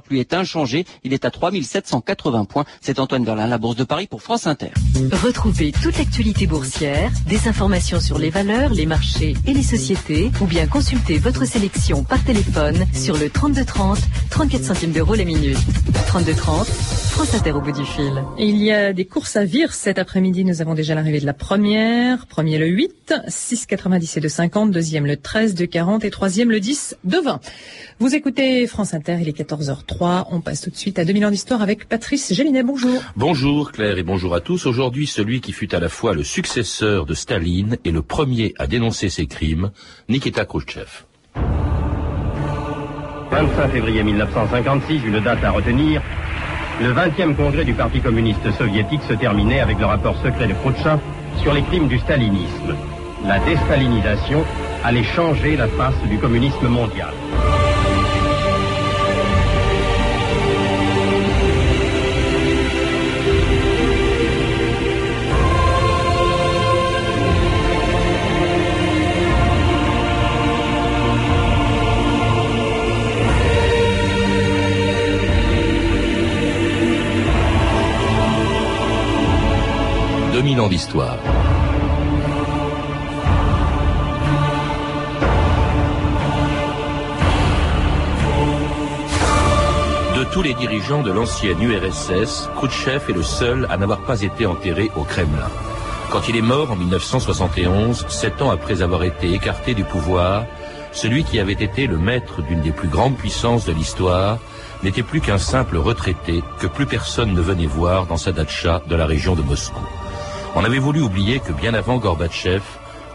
2030 lui est inchangé. Il est à 3780 points. C'est Antoine Verlin, la Bourse de Paris pour France Inter. Retrouvez toute l'actualité boursière, des informations sur les valeurs, les marchés et les sociétés, ou bien consultez votre sélection par téléphone sur le 3230, 34 centimes d'euros la minute. 3230, France Inter au bout du fil. Il y a des courses à vire cet après-midi. Nous avons déjà l'arrivée de la première. Premier le 8, 6,90 et de 50. Deuxième le 13 de 40 et troisième le 10 de 20. Vous écoutez France Inter, il est 14h03. On passe tout de suite à 2000 ans d'histoire avec Patrice Gélinet. Bonjour. Bonjour Claire et bonjour à tous. Aujourd'hui, celui qui fut à la fois le successeur de Staline et le premier à dénoncer ses crimes, Nikita Khrouchtchev. 25 février 1956, une date à retenir. Le 20e congrès du Parti communiste soviétique se terminait avec le rapport secret de Khrouchtchev sur les crimes du stalinisme. La déstalinisation allait changer la face du communisme mondial. De tous les dirigeants de l'ancienne URSS, Khrouchtchev est le seul à n'avoir pas été enterré au Kremlin. Quand il est mort en 1971, sept ans après avoir été écarté du pouvoir, celui qui avait été le maître d'une des plus grandes puissances de l'histoire n'était plus qu'un simple retraité que plus personne ne venait voir dans sa datcha de la région de Moscou. On avait voulu oublier que bien avant Gorbatchev,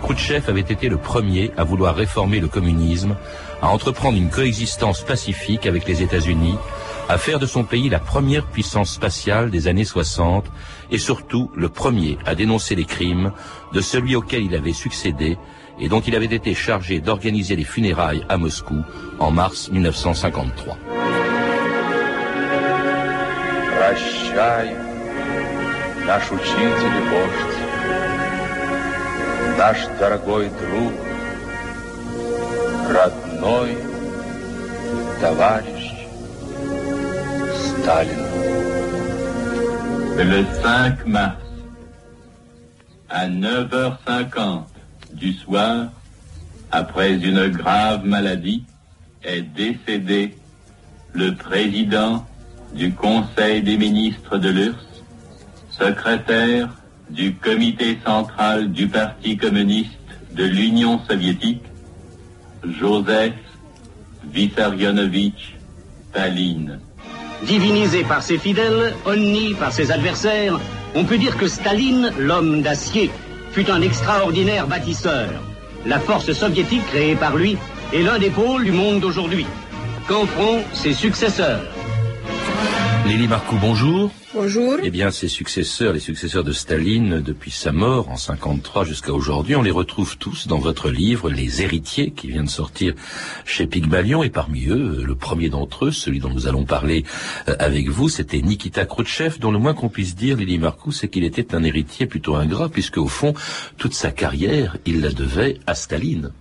Khrouchtchev avait été le premier à vouloir réformer le communisme, à entreprendre une coexistence pacifique avec les États-Unis, à faire de son pays la première puissance spatiale des années 60 et surtout le premier à dénoncer les crimes de celui auquel il avait succédé et dont il avait été chargé d'organiser les funérailles à Moscou en mars 1953 наш учитель и вождь, наш дорогой друг, родной товарищ Сталин. Le 5 mars, à 9h50 du soir, après une grave maladie, est décédé le président du Conseil des ministres de l'URSS, secrétaire du comité central du Parti communiste de l'Union soviétique, Joseph Vissarionovitch Staline. Divinisé par ses fidèles, honni par ses adversaires, on peut dire que Staline, l'homme d'acier, fut un extraordinaire bâtisseur. La force soviétique créée par lui est l'un des pôles du monde d'aujourd'hui. Qu'en feront ses successeurs? Lily Marcou, bonjour. Bonjour. Eh bien, ses successeurs, les successeurs de Staline, depuis sa mort en 53 jusqu'à aujourd'hui, on les retrouve tous dans votre livre, Les Héritiers, qui vient de sortir chez Pygmalion, et parmi eux, le premier d'entre eux, celui dont nous allons parler euh, avec vous, c'était Nikita Khrouchtchev, dont le moins qu'on puisse dire, Lily Marcou, c'est qu'il était un héritier plutôt ingrat, puisque au fond, toute sa carrière, il la devait à Staline.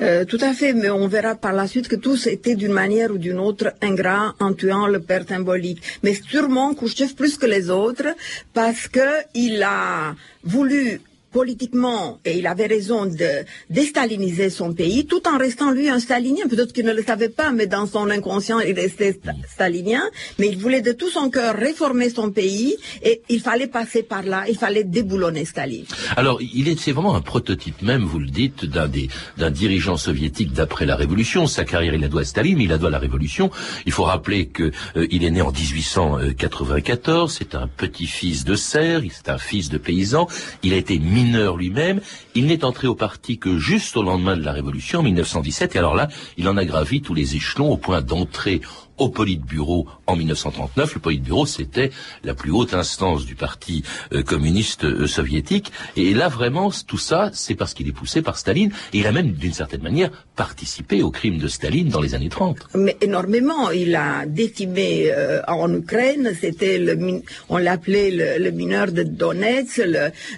Euh, tout à fait, mais on verra par la suite que tous étaient d'une manière ou d'une autre ingrats en tuant le père symbolique. Mais sûrement Khrouchtchev plus que les autres parce qu'il a voulu politiquement, et il avait raison de déstaliniser son pays, tout en restant lui un stalinien. Peut-être qu'il ne le savait pas, mais dans son inconscient, il restait stalinien. Mais il voulait de tout son cœur réformer son pays, et il fallait passer par là, il fallait déboulonner Staline. Alors, il est, c'est vraiment un prototype même, vous le dites, d'un des, d'un dirigeant soviétique d'après la Révolution. Sa carrière, il la doit à Staline, il la doit à la Révolution. Il faut rappeler que euh, est né en 1894. C'est un petit-fils de serre, c'est un fils de paysan. Il a été mineur lui-même. Il n'est entré au parti que juste au lendemain de la Révolution, en 1917. Et alors là, il en a gravi tous les échelons au point d'entrer au Politburo en 1939. Le Politburo, c'était la plus haute instance du Parti euh, communiste euh, soviétique. Et là, vraiment, tout ça, c'est parce qu'il est poussé par Staline. Et il a même, d'une certaine manière, participé au crime de Staline dans les années 30. Mais énormément. Il a décimé euh, en Ukraine. C'était on l'appelait le, mineur de Donetsk,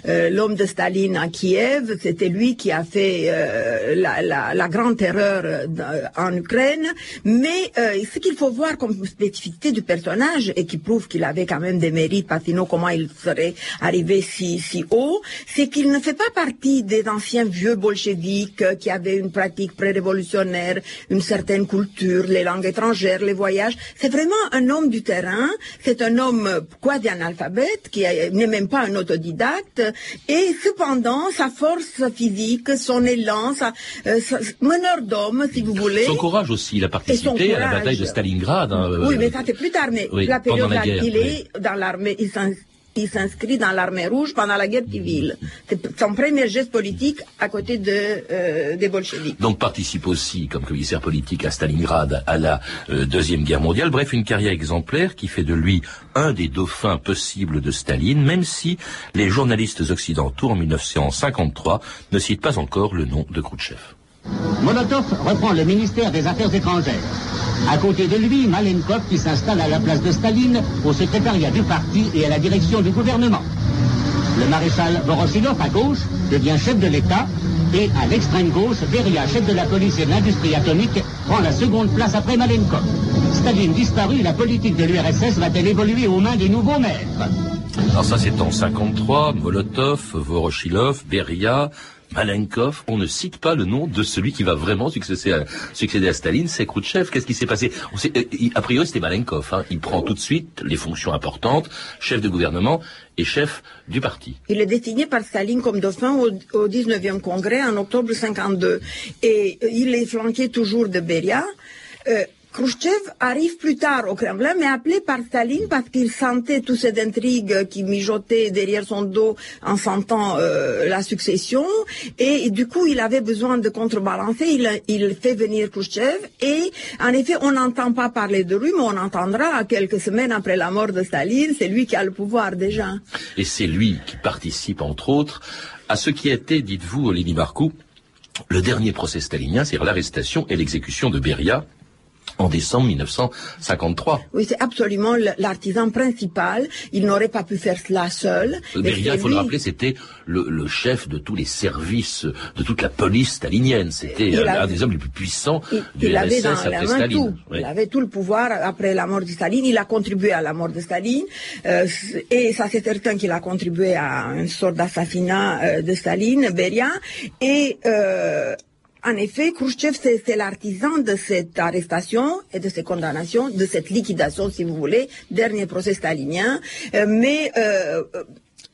l'homme de Staline à Kiev. C'était lui qui a fait la, grande terreur en Ukraine. Mais ce qu'il faut voir comme spécificité du personnage et qui prouve qu'il avait quand même des mérites, parce que sinon comment il serait arrivé si, si haut, c'est qu'il ne fait pas partie des anciens vieux bolcheviques euh, qui avaient une pratique pré-révolutionnaire, une certaine culture, les langues étrangères, les voyages. C'est vraiment un homme du terrain, c'est un homme euh, quasi analphabète, qui est- n'est même pas un autodidacte, et cependant, sa force physique, son élan, sa, euh, sa- meneur d'homme, si vous voulez. Son courage aussi, il a participé à la bataille de Stalingrad. Hein, euh, Oui, mais ça c'est plus tard, mais oui, la période pendant la là, guerre, il est dans l'armée, il s'ins- il s'inscrit dans l'armée rouge pendant la guerre civile. C'est son premier geste politique à côté de, euh, des bolcheviks. donc participe aussi comme commissaire politique à Stalingrad à la euh, Deuxième Guerre mondiale. Bref, une carrière exemplaire qui fait de lui un des dauphins possibles de Staline, même si les journalistes occidentaux en 1953 ne citent pas encore le nom de Khrouchtchev. Molotov reprend le ministère des Affaires étrangères. À côté de lui, Malenkov qui s'installe à la place de Staline au secrétariat du parti et à la direction du gouvernement. Le maréchal Voroshilov à gauche devient chef de l'État et à l'extrême gauche, Beria, chef de la police et de l'industrie atomique, prend la seconde place après Malenkov. Staline disparu, la politique de l'URSS va-t-elle évoluer aux mains des nouveaux maîtres Alors ça c'est en 53, Molotov, Voroshilov, Beria, Malenkov, on ne cite pas le nom de celui qui va vraiment succéder à, Staline, c'est Khrouchtchev. Qu'est-ce qui s'est passé euh, A priori c'était Malenkov, hein. il prend tout de suite les fonctions importantes, chef de gouvernement et chef du parti. Il est désigné par Staline comme dauphin au, au 19e congrès en octobre 52. Et euh, il est flanqué toujours de Beria. Euh, Khrouchtchev arrive plus tard au Kremlin, mais appelé par Staline parce qu'il sentait toutes ces intrigues qui mijotaient derrière son dos en sentant euh, la succession. Et, du coup, il avait besoin de contrebalancer. Il, fait venir Khrouchtchev. Et en effet, on n'entend pas parler de lui, mais on entendra quelques semaines après la mort de Staline. C'est lui qui a le pouvoir déjà. Et c'est lui qui participe, entre autres, à ce qui été, dites-vous, Lily Marcoux, le dernier procès stalinien, c'est-à-dire l'arrestation et l'exécution de Beria en décembre 1953. Oui, c'est absolument le- l'artisan principal. Il n'aurait pas pu faire cela seul. Beria, c'est il faut le lui- rappeler, c'était le, le chef de tous les services, de toute la police stalinienne. C'était euh, un des hommes les plus puissants Il, du il avait RSS dans après la main Staline. tout. Oui. Il avait tout le pouvoir après la mort de Staline. Il a contribué à la mort de Staline. Euh, et ça, c'est certain qu'il a contribué à une sorte d'assassinat euh, de Staline, Beria. Et euh, en effet, Khrouchtchev, c'est l'artisan de cette arrestation et de ces condamnations, de cette liquidation, si vous voulez, dernier procès stalinien. Euh, mais euh, euh,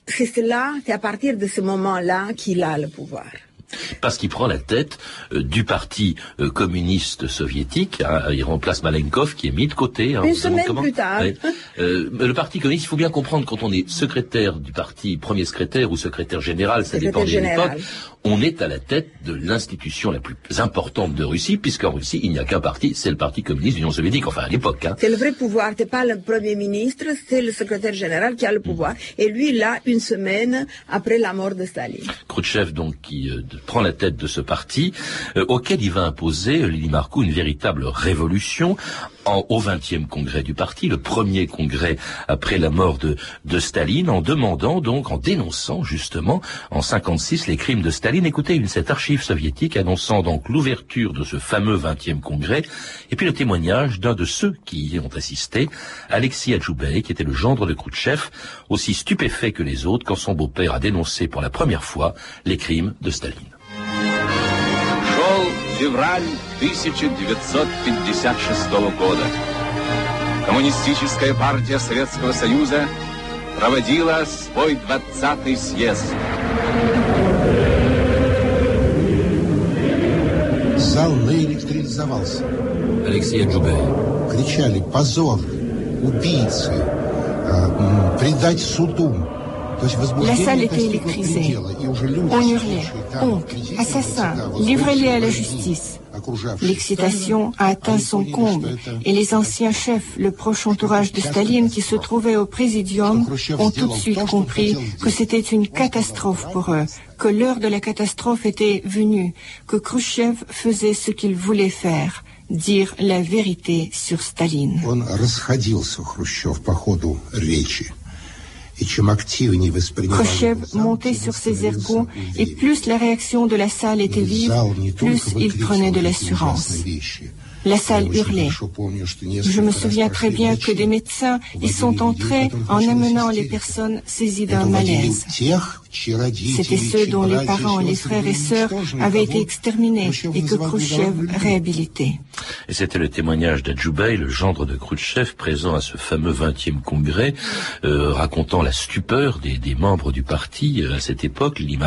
c'est cela, c'est à partir de ce moment-là qu'il a le pouvoir. Parce qu'il prend la tête euh, du parti euh, communiste soviétique. hein. il remplace Malenkov qui est mis de côté. hein, Une semaine plus tard. Ouais. Euh, le parti communiste, il faut bien comprendre quand on est secrétaire du parti, premier secrétaire ou secrétaire général, ça Secrétaire dépend des général. On est à la tête de l'institution la plus importante de Russie, puisqu'en Russie, il n'y a qu'un parti, c'est le parti communiste de l'Union soviétique, enfin à l'époque. Hein. C'est le vrai pouvoir. C'est pas le premier ministre, c'est le secrétaire général qui a le pouvoir. Et lui, là, une semaine après la mort de Staline. Khrouchtchev, donc, qui euh, prend la tête de ce parti, euh, auquel il va imposer, euh, Lili Marcou, une véritable révolution au 20e congrès du parti, le premier congrès après la mort de, de Staline, en demandant donc, en dénonçant justement, en 56, les crimes de Staline. Écoutez une, cette archive soviétique annonçant donc l'ouverture de ce fameux 20e congrès, et puis le témoignage d'un de ceux qui y ont assisté, Alexis Adjoubey, qui était le gendre de Khrouchtchev, aussi stupéfait que les autres quand son beau-père a dénoncé pour la première fois les crimes de Staline. Февраль 1956 года. Коммунистическая партия Советского Союза проводила свой 20-й съезд. Зал наэлектризовался. Alexis Adjoubey. Кричали «Позор! Убийцы! м, предать суду!» La salle était électrisée. On hurlait. Honte, assassin, livrez-les à la justice. L'excitation a atteint son comble et les anciens chefs, le proche entourage de Staline qui se trouvait au présidium, ont tout de suite compris que c'était une catastrophe pour eux, que l'heure de la catastrophe était venue, que Khrushchev faisait ce qu'il voulait faire dire la vérité sur Staline. Khrushchev montait sur ses ergots et plus la réaction de la salle était vive, plus il prenait de l'assurance. La salle hurlait. Je me souviens très bien que des médecins y sont entrés en amenant les personnes saisies d'un malaise. C'était ceux dont les parents, les frères et sœurs avaient été exterminés et que Khrouchtchev réhabilitait. Et c'était le témoignage d'Adjoubaï, le gendre de Khrouchtchev, présent à ce fameux 20e congrès, euh, racontant la stupeur des, des, membres du parti euh, à cette époque, Lili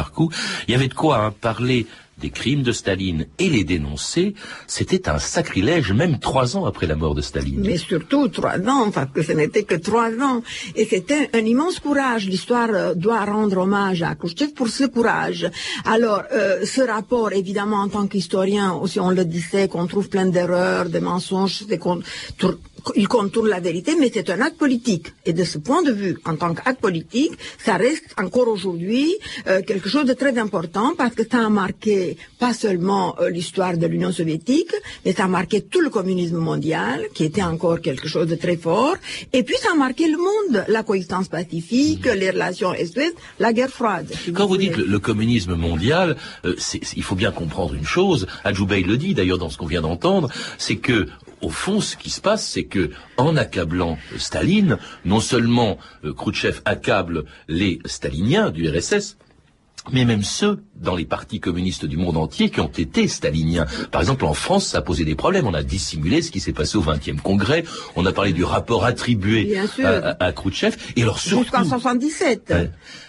Il y avait de quoi hein, parler des crimes de Staline et les dénoncer, c'était un sacrilège, même trois ans après la mort de Staline. Mais surtout trois ans, parce que ce n'était que trois ans. Et c'était un immense courage. L'histoire euh, doit rendre hommage à Khrushchev pour ce courage. Alors, euh, ce rapport, évidemment, en tant qu'historien, aussi on le disait, qu'on trouve plein d'erreurs, de mensonges, qu'on il contourne la vérité, mais c'est un acte politique. Et de ce point de vue, en tant qu'acte politique, ça reste encore aujourd'hui euh, quelque chose de très important parce que ça a marqué pas seulement euh, l'histoire de l'Union soviétique, mais ça a marqué tout le communisme mondial, qui était encore quelque chose de très fort. Et puis ça a marqué le monde, la coexistence pacifique, les relations est-ouest, la guerre froide. Quand vous, dites le, communisme mondial, euh, il faut bien comprendre une chose. Adjoubey le dit d'ailleurs dans ce qu'on vient d'entendre, c'est que au fond, ce qui se passe, c'est que, en accablant Staline, non seulement euh, Khrouchtchev accable les staliniens du RSS, mais même ceux dans les partis communistes du monde entier qui ont été staliniens. Par exemple, en France, ça a posé des problèmes. On a dissimulé ce qui s'est passé au 20e congrès. On a parlé du rapport attribué à, à, Khrouchtchev. Et alors surtout... Jusqu'en 77,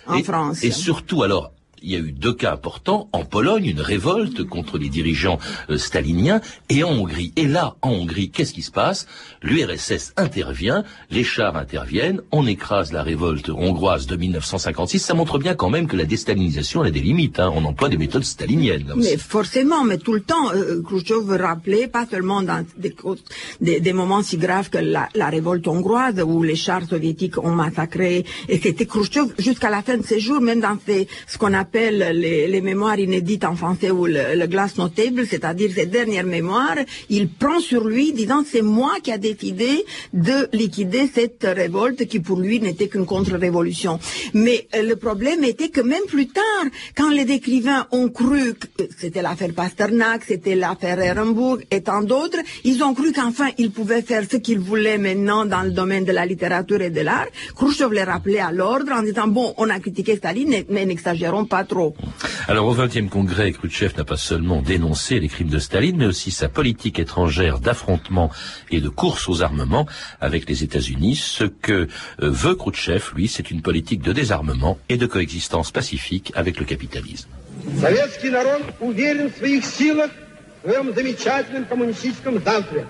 en France. Et surtout, alors, il y a eu deux cas importants. En Pologne, une révolte contre les dirigeants euh, staliniens et en Hongrie. Et là, en Hongrie, qu'est-ce qui se passe? L'URSS intervient, les chars interviennent, on écrase la révolte hongroise de 1956. Ça montre bien quand même que la déstalinisation a des limites. Hein. On emploie des méthodes staliniennes. Mais forcément, mais tout le temps, euh, Khrushchev rappeler, pas seulement dans des, des, moments si graves que la, la, révolte hongroise où les chars soviétiques ont massacré, et c'était Khrushchev jusqu'à la fin de ses jours, même dans ce qu'on appelle les, mémoires inédites en français ou le, glace notable, c'est-à-dire ses dernières mémoires, il prend sur lui disant c'est moi qui a décidé de liquider cette révolte qui pour lui n'était qu'une contre-révolution. Mais euh, le problème était que même plus tard, quand les écrivains ont cru que c'était l'affaire Pasternak, c'était l'affaire Ehrenburg et tant d'autres, ils ont cru qu'enfin ils pouvaient faire ce qu'ils voulaient maintenant dans le domaine de la littérature et de l'art. Khrushchev les rappelait à l'ordre en disant bon, on a critiqué Staline, mais n'exagérons pas trop. Alors au XXe congrès, Khrouchtchev n'a pas seulement dénoncé les crimes de Staline, mais aussi sa politique étrangère d'affrontement et de course aux armements avec les États-Unis. Ce que euh, veut Khrouchtchev, lui, c'est une politique de désarmement et de coexistence pacifique avec le capitalisme.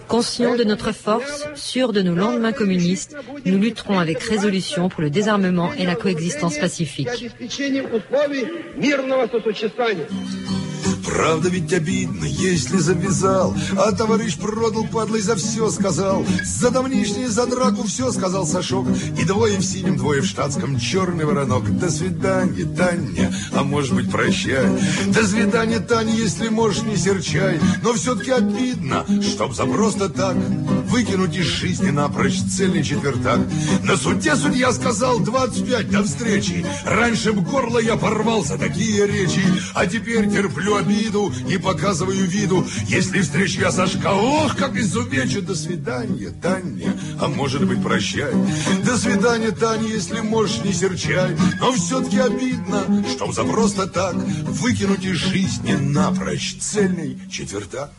Conscients de notre force, sûrs de nos lendemains communistes, nous lutterons avec résolution pour le désarmement et la coexistence pacifique. Правда ведь обидно, если завязал, а товарищ продал, падлой за все сказал. За давнишнее, за драку все сказал Сашок. И двое в синем, двое в штатском, черный воронок. До свидания, Таня, а может быть прощай. До свидания, Таня, если можешь, не серчай. Но все-таки обидно, чтоб за просто так выкинуть из жизни напрочь цельный четвертак. На суде судья сказал 25 до встречи. Раньше б горло я порвал за такие речи, а теперь терплю обиду обиду, не показываю виду. Если встречу я Сашка, ох, как изувечу. До свидания, Таня, а может быть прощай. До свидания, Таня, если можешь, не серчай. Но все-таки обидно, что за просто так выкинуть из жизни напрочь цельный четвертак.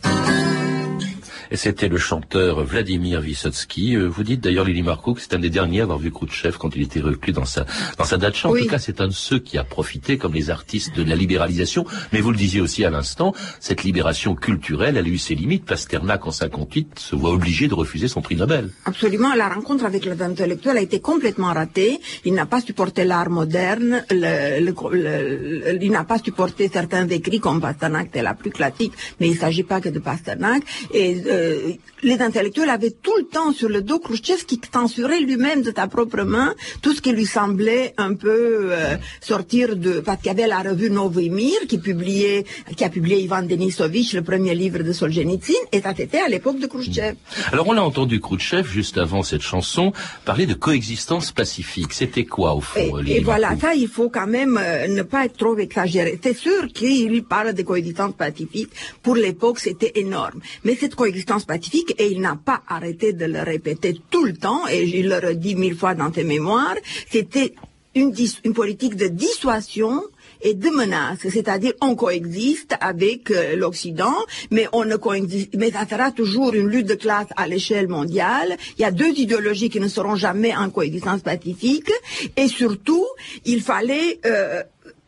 Et c'était le chanteur Vladimir Vysotsky. Euh, vous dites d'ailleurs, Lily Marco, que c'est un des derniers à avoir vu Khrouchtchev quand il était reclus dans sa, dans sa dacha. En tout cas, c'est un de ceux qui a profité, comme les artistes, de la libéralisation. Mais vous le disiez aussi à l'instant, cette libération culturelle, elle a eu ses limites. Pasternak, en 58, se voit obligé de refuser son prix Nobel. Absolument. La rencontre avec les intellectuels a été complètement ratée. Il n'a pas supporté l'art moderne. Le, il n'a pas supporté certains écrits comme Pasternak, c'est la plus classique. Mais il ne s'agit pas que de Pasternak. Et euh, euh, les intellectuels avaient tout le temps sur le dos Khrushchev qui censurait lui-même de sa propre main tout ce qui lui semblait un peu euh, sortir de... Parce qu'il y avait la revue Novimir qui publiait, qui a publié Ivan Denisovitch, le premier livre de Solzhenitsyn, et ça c'était à l'époque de Khrushchev. Alors on a entendu Khrushchev, juste avant cette chanson, parler de coexistence pacifique. C'était quoi au fond Et, et voilà, ça il faut quand même euh, ne pas être trop exagéré. C'est sûr qu'il parle de coexistence pacifique. Pour l'époque, c'était énorme. Mais cette coexistence coexistence pacifique et il n'a pas arrêté de le répéter tout le temps et il le redit mille fois dans tes mémoires. C'était une, une politique de dissuasion et de menaces, c'est-à-dire on coexiste avec euh, l'Occident, mais on ne coexiste, mais ça sera toujours une lutte de classe à l'échelle mondiale. Il y a deux idéologies qui ne seront jamais en coexistence pacifique, et surtout, il fallait euh,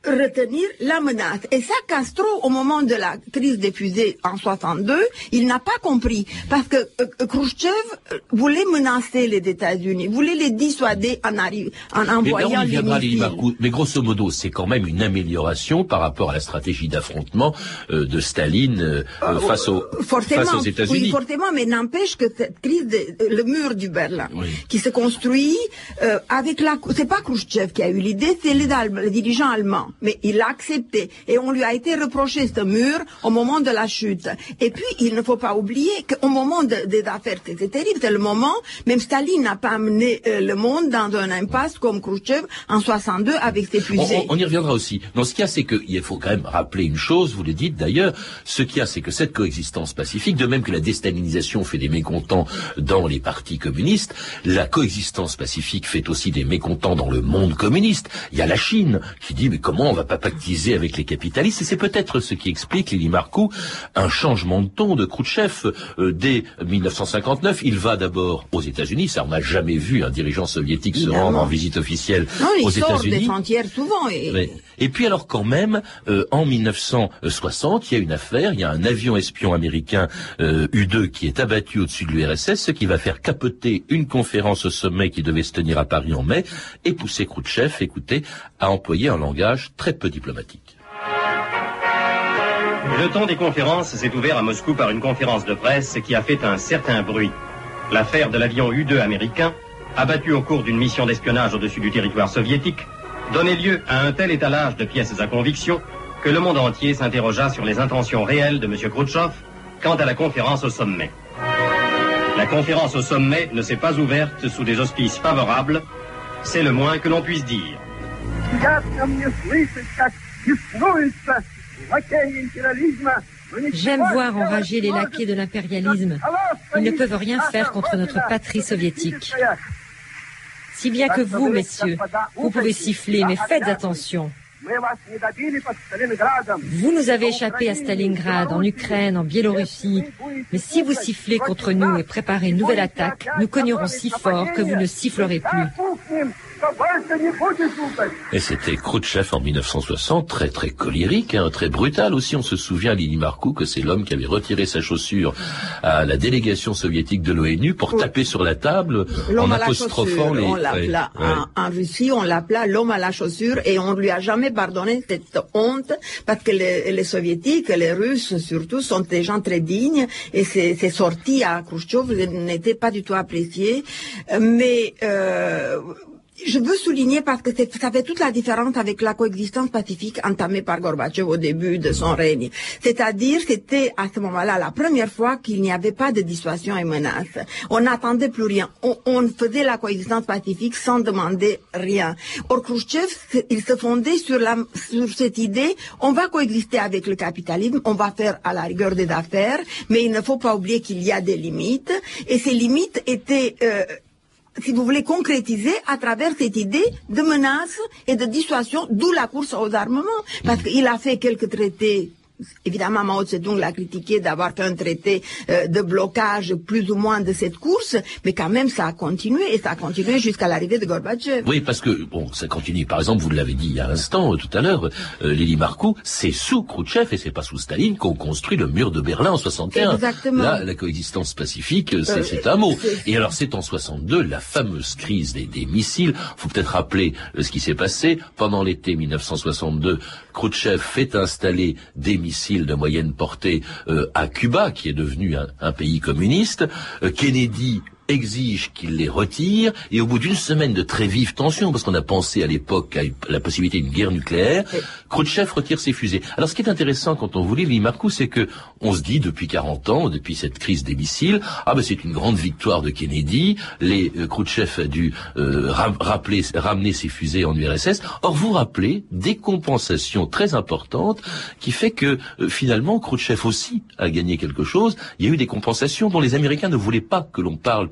retenir la menace. Et ça, Castro, au moment de la crise des fusées en 62, il n'a pas compris. Parce que euh, Khrushchev euh, voulait menacer les États-Unis, voulait les dissuader en, en envoyant mais, on mais grosso modo, c'est quand même une amélioration par rapport à la stratégie d'affrontement euh, de Staline euh, euh, face, aux, face aux États-Unis. Oui, fortement, mais n'empêche que cette crise, de, le mur du Berlin, oui. qui se construit avec la... C'est pas Khrushchev qui a eu l'idée, c'est les, les dirigeants allemands mais il l'a accepté. Et on lui a été reproché ce mur au moment de la chute. Et puis, il ne faut pas oublier qu'au moment de, des affaires, c'était terrible, c'est le moment, même Staline n'a pas amené euh, le monde dans un impasse comme Khrushchev en 62 avec ses fusées. On, on, y reviendra aussi. Non, ce qu'il y a, c'est qu'il faut quand même rappeler une chose, vous le dites d'ailleurs, ce qu'il y a, c'est que cette coexistence pacifique, de même que la déstalinisation fait des mécontents dans les partis communistes, la coexistence pacifique fait aussi des mécontents dans le monde communiste. Il y a la Chine qui dit, mais comment on va pas pactiser avec les capitalistes. Et c'est peut-être ce qui explique, Lili Marcou, un changement de ton de Khrouchtchev euh, dès 1959. Il va d'abord aux États-Unis. Ça, on n'a jamais vu un dirigeant soviétique se rendre en visite officielle non, aux États-Unis. des frontières souvent. Et... Mais, et puis alors quand même, euh, en 1960, il y a une affaire. Il y a un avion espion américain euh, U-2 qui est abattu au-dessus de l'URSS, ce qui va faire capoter une conférence au sommet qui devait se tenir à Paris en mai et pousser Khrouchtchev, écoutez, à employer un langage très peu diplomatique. Le temps des conférences s'est ouvert à Moscou par une conférence de presse qui a fait un certain bruit. L'affaire de l'avion U-2 américain, abattu au cours d'une mission d'espionnage au-dessus du territoire soviétique, donnait lieu à un tel étalage de pièces à conviction que le monde entier s'interrogea sur les intentions réelles de M. Khrouchtchev quant à la conférence au sommet. La conférence au sommet ne s'est pas ouverte sous des auspices favorables, c'est le moins que l'on puisse dire. J'aime voir enrager les laquais de l'impérialisme. Ils ne peuvent rien faire contre notre patrie soviétique. Si bien que vous, messieurs, vous pouvez siffler, mais faites attention. Vous nous avez échappé à Stalingrad, en Ukraine, en Biélorussie. Mais si vous sifflez contre nous et préparez une nouvelle attaque, nous cognerons si fort que vous ne sifflerez plus. Et c'était Khrouchtchev en 1960, très très colérique, hein, très brutal aussi. On se souvient, Lili Marcou, que c'est l'homme qui avait retiré sa chaussure à la délégation soviétique de l'ONU pour oui. taper sur la table en apostrophant les... On l'appela, ouais, ouais. en, Russie, on l'appela l'homme à la chaussure et on lui a jamais pardonné cette honte parce que les, les soviétiques, les russes surtout, sont des gens très dignes et ces, ces sorties à Khrouchtchev n'étaient pas du tout appréciées. Mais... Euh, je veux souligner parce que ça fait toute la différence avec la coexistence pacifique entamée par Gorbatchev au début de son règne. C'est-à-dire, c'était à ce moment-là la première fois qu'il n'y avait pas de dissuasion et menace. On n'attendait plus rien. On, on, faisait la coexistence pacifique sans demander rien. Or, Khrushchev, il se fondait sur, la, sur cette idée, on va coexister avec le capitalisme, on va faire à la rigueur des affaires, mais il ne faut pas oublier qu'il y a des limites. Et ces limites étaient... Euh, si vous voulez, concrétiser à travers cette idée de menace et de dissuasion, d'où la course aux armements. Parce qu'il a fait quelques traités Évidemment, Mao Zedong l'a critiqué d'avoir fait un traité euh, de blocage plus ou moins de cette course, mais quand même ça a continué et ça a continué jusqu'à l'arrivée de Gorbatchev. Oui, parce que bon, ça continue. Par exemple, vous l'avez dit il y a l'instant, euh, tout à l'heure, euh, Lily Marcou, c'est sous Khrouchtchev et c'est pas sous Staline qu'on construit le mur de Berlin en 61. Exactement. Là, la coexistence pacifique, c'est un mot. Et alors, c'est en 62 la fameuse crise des, des missiles. Faut peut-être rappeler ce qui s'est passé pendant l'été 1962. Khrouchtchev fait installer des missiles de moyenne portée euh, à Cuba, qui est devenu un, un pays communiste. Euh, Kennedy exige qu'il les retire, et au bout d'une semaine de très vives tensions, parce qu'on a pensé à l'époque à la possibilité d'une guerre nucléaire, Khrouchtchev retire ses fusées. Alors ce qui est intéressant quand on vous lit Limarcou, c'est que on se dit depuis 40 ans, depuis cette crise des missiles, ah ben c'est une grande victoire de Kennedy, les euh, Khrouchtchev a dû euh, rappeler, ramener ses fusées en URSS. Or vous rappelez des compensations très importantes qui fait que euh, finalement Khrouchtchev aussi a gagné quelque chose. Il y a eu des compensations dont les Américains ne voulaient pas que l'on parle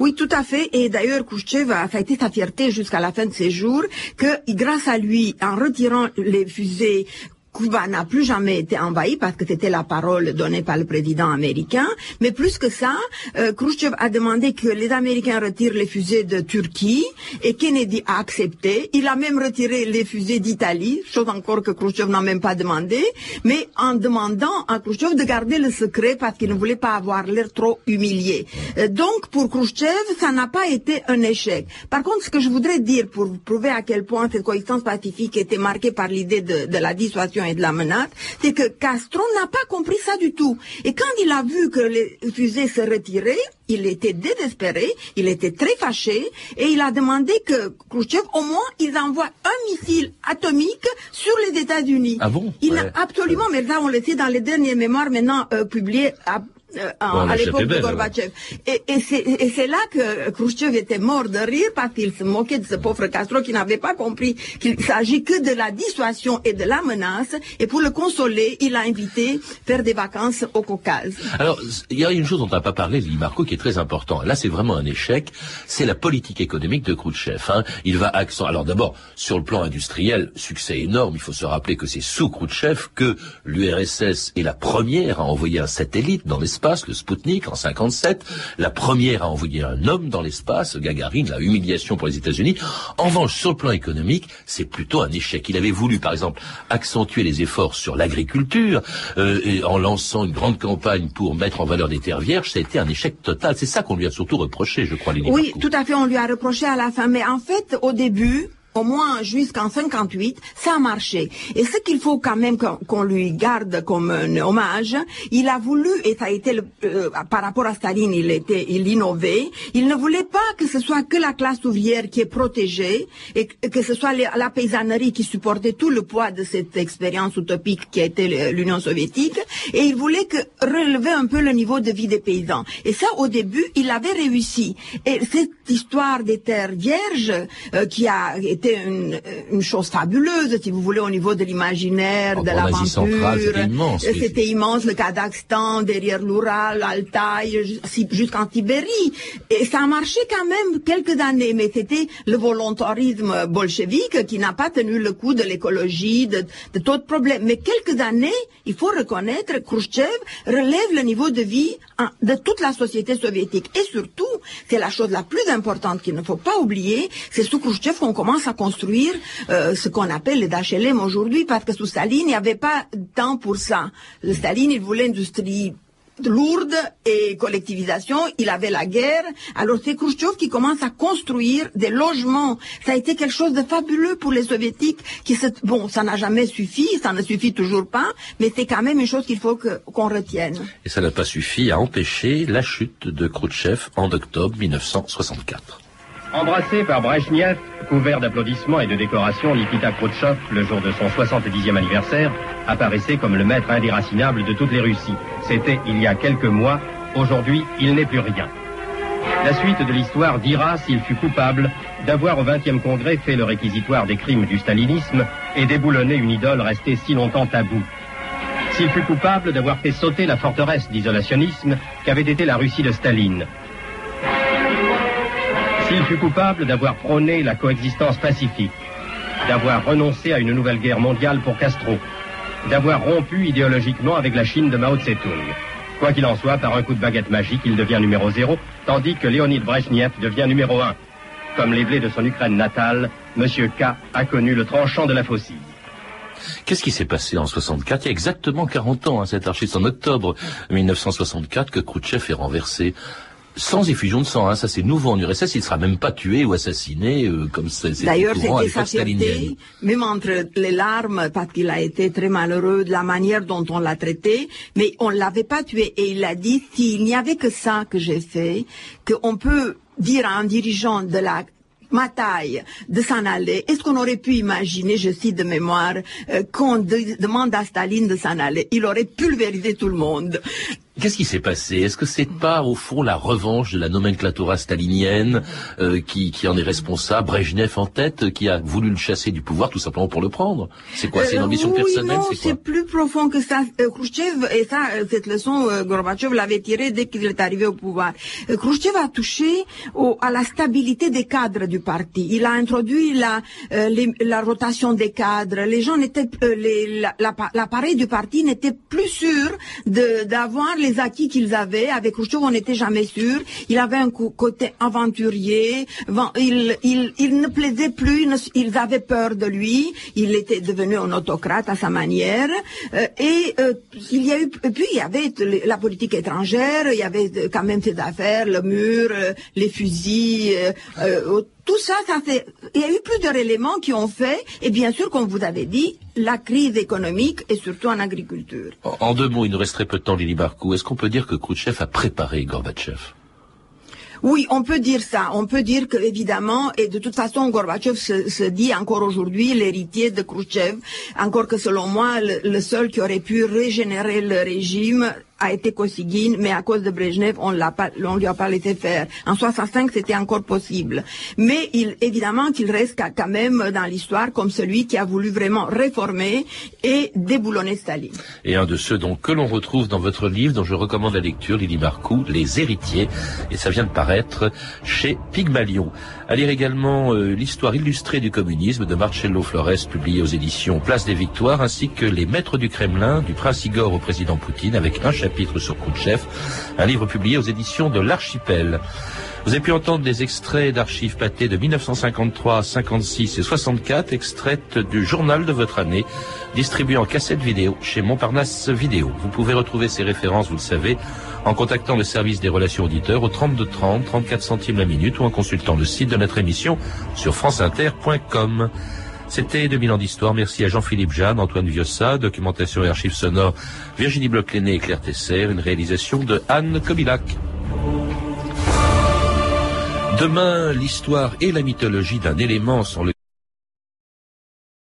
Oui, tout à fait. Et d'ailleurs, Khrouchtchev a été sa fierté jusqu'à la fin de ses jours que grâce à lui, en retirant les fusées Cuba n'a plus jamais été envahi parce que c'était la parole donnée par le président américain. Mais plus que ça, euh, Khrushchev a demandé que les Américains retirent les fusées de Turquie et Kennedy a accepté. Il a même retiré les fusées d'Italie, chose encore que Khrushchev n'a même pas demandé, mais en demandant à Khrushchev de garder le secret parce qu'il ne voulait pas avoir l'air trop humilié. Euh, donc pour Khrushchev, ça n'a pas été un échec. Par contre, ce que je voudrais dire pour prouver à quel point cette coexistence pacifique était marquée par l'idée de, de la dissuasion et de la menace, c'est que Castro n'a pas compris ça du tout. Et quand il a vu que les fusées se retiraient, il était désespéré, il était très fâché, et il a demandé que Khrushchev, au moins, il envoie un missile atomique sur les États-Unis. Ah bon? Il a absolument, mais ça on le sait dans les derniers mémoires maintenant euh, publiés à euh, à l'époque de Gorbatchev. Et, et c'est là que Khrushchev était mort de rire parce qu'il se moquait de ce pauvre Castro qui n'avait pas compris qu'il s'agit que de la dissuasion et de la menace. Et pour le consoler, il a invité faire des vacances au Caucase. Alors, il y a une chose dont on n'a pas parlé, Lee Marco, qui est très important. Là, c'est vraiment un échec. C'est la politique économique de Khrushchev. Hein. Il va accent. Alors d'abord, sur le plan industriel, succès énorme. Il faut se rappeler que c'est sous Khrushchev que l'URSS est la première à envoyer un satellite dans l'espace le Sputnik en 57, la première à envoyer un homme dans l'espace, Gagarine, la humiliation pour les États-Unis. En revanche, sur le plan économique, c'est plutôt un échec. Il avait voulu, par exemple, accentuer les efforts sur l'agriculture euh, en lançant une grande campagne pour mettre en valeur des terres vierges. Ça a été un échec total. C'est ça qu'on lui a surtout reproché, je crois. Oui, tout à fait. On lui a reproché à la fin. Mais en fait, au début, au moins jusqu'en 58, ça a marché. Et ce qu'il faut quand même qu'on lui garde comme un hommage, il a voulu, et ça a été le, euh, par rapport à Staline, il était, il innovait, il ne voulait pas que ce soit que la classe ouvrière qui est protégée, et que ce soit la paysannerie qui supportait tout le poids de cette expérience utopique qui a été l'Union soviétique, et il voulait que relever un peu le niveau de vie des paysans. Et ça, au début, il avait réussi. Et cette histoire des terres vierges, euh, qui a été une, une, chose fabuleuse, si vous voulez, au niveau de l'imaginaire, de l'aventure. C'était immense. le Kazakhstan, derrière l'Ural, l'Altaï, jusqu'en Sibérie. Et ça a marché quand même quelques années, mais c'était le volontarisme bolchevique qui n'a pas tenu le coup de l'écologie, de, de d'autres problèmes. Mais quelques années, il faut reconnaître, Khrushchev relève le niveau de vie de toute la société soviétique. Et surtout, c'est la chose la plus importante qu'il ne faut pas oublier, c'est sous Khrushchev qu'on commence à construire euh, ce qu'on appelle les HLM aujourd'hui, parce que sous Staline, il n'y avait pas de temps pour ça. Staline, il voulait l'industrie lourde et collectivisation, il avait la guerre. Alors c'est Khrushchev qui commence à construire des logements. Ça a été quelque chose de fabuleux pour les soviétiques. Qui. Bon, ça n'a jamais suffi, ça ne suffit toujours pas, mais c'est quand même une chose qu'il faut qu'on retienne. Et ça n'a pas suffi à empêcher la chute de Khrushchev en octobre 1964. Embrassé par Brezhnev, couvert d'applaudissements et de décorations, Nikita Khrouchtchev, le jour de son 70e anniversaire, apparaissait comme le maître indéracinable de toutes les Russies. C'était il y a quelques mois, aujourd'hui il n'est plus rien. La suite de l'histoire dira s'il fut coupable d'avoir au 20e congrès fait le réquisitoire des crimes du stalinisme et déboulonné une idole restée si longtemps taboue. S'il fut coupable d'avoir fait sauter la forteresse d'isolationnisme qu'avait été la Russie de Staline, s'il fut coupable d'avoir prôné la coexistence pacifique, d'avoir renoncé à une nouvelle guerre mondiale pour Castro, d'avoir rompu idéologiquement avec la Chine de Mao Tse-tung. Quoi qu'il en soit, par un coup de baguette magique, il devient numéro zéro, tandis que Léonid Brezhnev devient numéro un. Comme les blés de son Ukraine natale, M. K a connu le tranchant de la faucille. Qu'est-ce qui s'est passé en 64 Il y a exactement 40 ans, hein, cet archiste en octobre 1964 que Khrouchtchev est renversé sans effusion de sang. Hein. Ça, c'est nouveau en URSS. Il ne sera même pas tué ou assassiné euh, comme c'est D'ailleurs, c'était sa fierté, même entre les larmes, parce qu'il a été très malheureux de la manière dont on l'a traité, mais on l'avait pas tué. Et il a dit, s'il n'y avait que ça que j'ai fait, qu'on peut dire à un dirigeant de la ma taille de s'en aller. Est-ce qu'on aurait pu imaginer, je cite de mémoire, euh, qu'on demande à Staline de s'en aller? Il aurait pulvérisé tout le monde. Qu'est-ce qui s'est passé? Est-ce que c'est pas au fond la revanche de la nomenclatura stalinienne euh, qui, qui, en est responsable? Brejnev en tête, qui a voulu le chasser du pouvoir tout simplement pour le prendre C'est quoi? C'est une ambition euh, personnelle Non, c'est plus profond que ça. Euh, Khrushchev, et ça, euh, cette leçon, euh, Gorbatchev l'avait tirée dès qu'il est arrivé au pouvoir. Euh, Khrushchev a touché au, à la stabilité des cadres du parti. Il a introduit la, les, la rotation des cadres. Les gens n'étaient, l'appareil du parti n'était plus sûr d'avoir les acquis qu'ils avaient. Avec Khrushchev, on n'était jamais sûr. Il avait un côté aventurier. Il, il, il ne plaisait plus. Ils avaient peur de lui. Il était devenu un autocrate à sa manière. Euh, et euh, il y a eu, puis il y avait la politique étrangère. Il y avait quand même ses affaires, le mur, euh, les fusils. Euh, tout ça, ça fait. Il y a eu plusieurs éléments qui ont fait, et bien sûr, comme vous avez dit, la crise économique et surtout en agriculture. En, deux mots, il nous reste très peu de temps, Lili Barkou. Est-ce qu'on peut dire que Khrouchtchev a préparé Gorbatchev? Oui, on peut dire ça. On peut dire que évidemment, et de toute façon, Gorbatchev se, se dit encore aujourd'hui l'héritier de Khrouchtchev, encore que selon moi, le, le, seul qui aurait pu régénérer le régime a été Kosygin, mais à cause de Brezhnev, on l'a pas, on lui a pas laissé faire. En 65, c'était encore possible. Mais il, évidemment qu'il reste quand même dans l'histoire comme celui qui a voulu vraiment réformer et déboulonner Staline. Et un de ceux donc que l'on retrouve dans votre livre, dont je recommande la lecture, Lily Marcoux, Les héritiers, et ça vient de paraître chez Pygmalion. À lire également euh, l'histoire illustrée du communisme de Marcello Flores, publié aux éditions Place des Victoires, ainsi que Les Maîtres du Kremlin, du prince Igor au président Poutine, avec un chapitre sur Khrouchtchev, un livre publié aux éditions de l'Archipel. Vous avez pu entendre des extraits d'archives pâtées de 1953, 56 et 64, extraites du journal de votre année, distribué en cassette vidéo chez Montparnasse Vidéo. Vous pouvez retrouver ces références, vous le savez, en contactant le service des relations auditeurs au 32 30, 34 centimes la minute ou en consultant le site de notre émission sur franceinter.com. C'était 2000 ans d'histoire. Merci à Jean-Philippe Jeanne, Antoine Viossa, documentation et archives sonores, Virginie Bloch-Léné et Claire Tesser, une réalisation de Anne Kobilac. Demain, l'histoire et la mythologie d'un élément sont le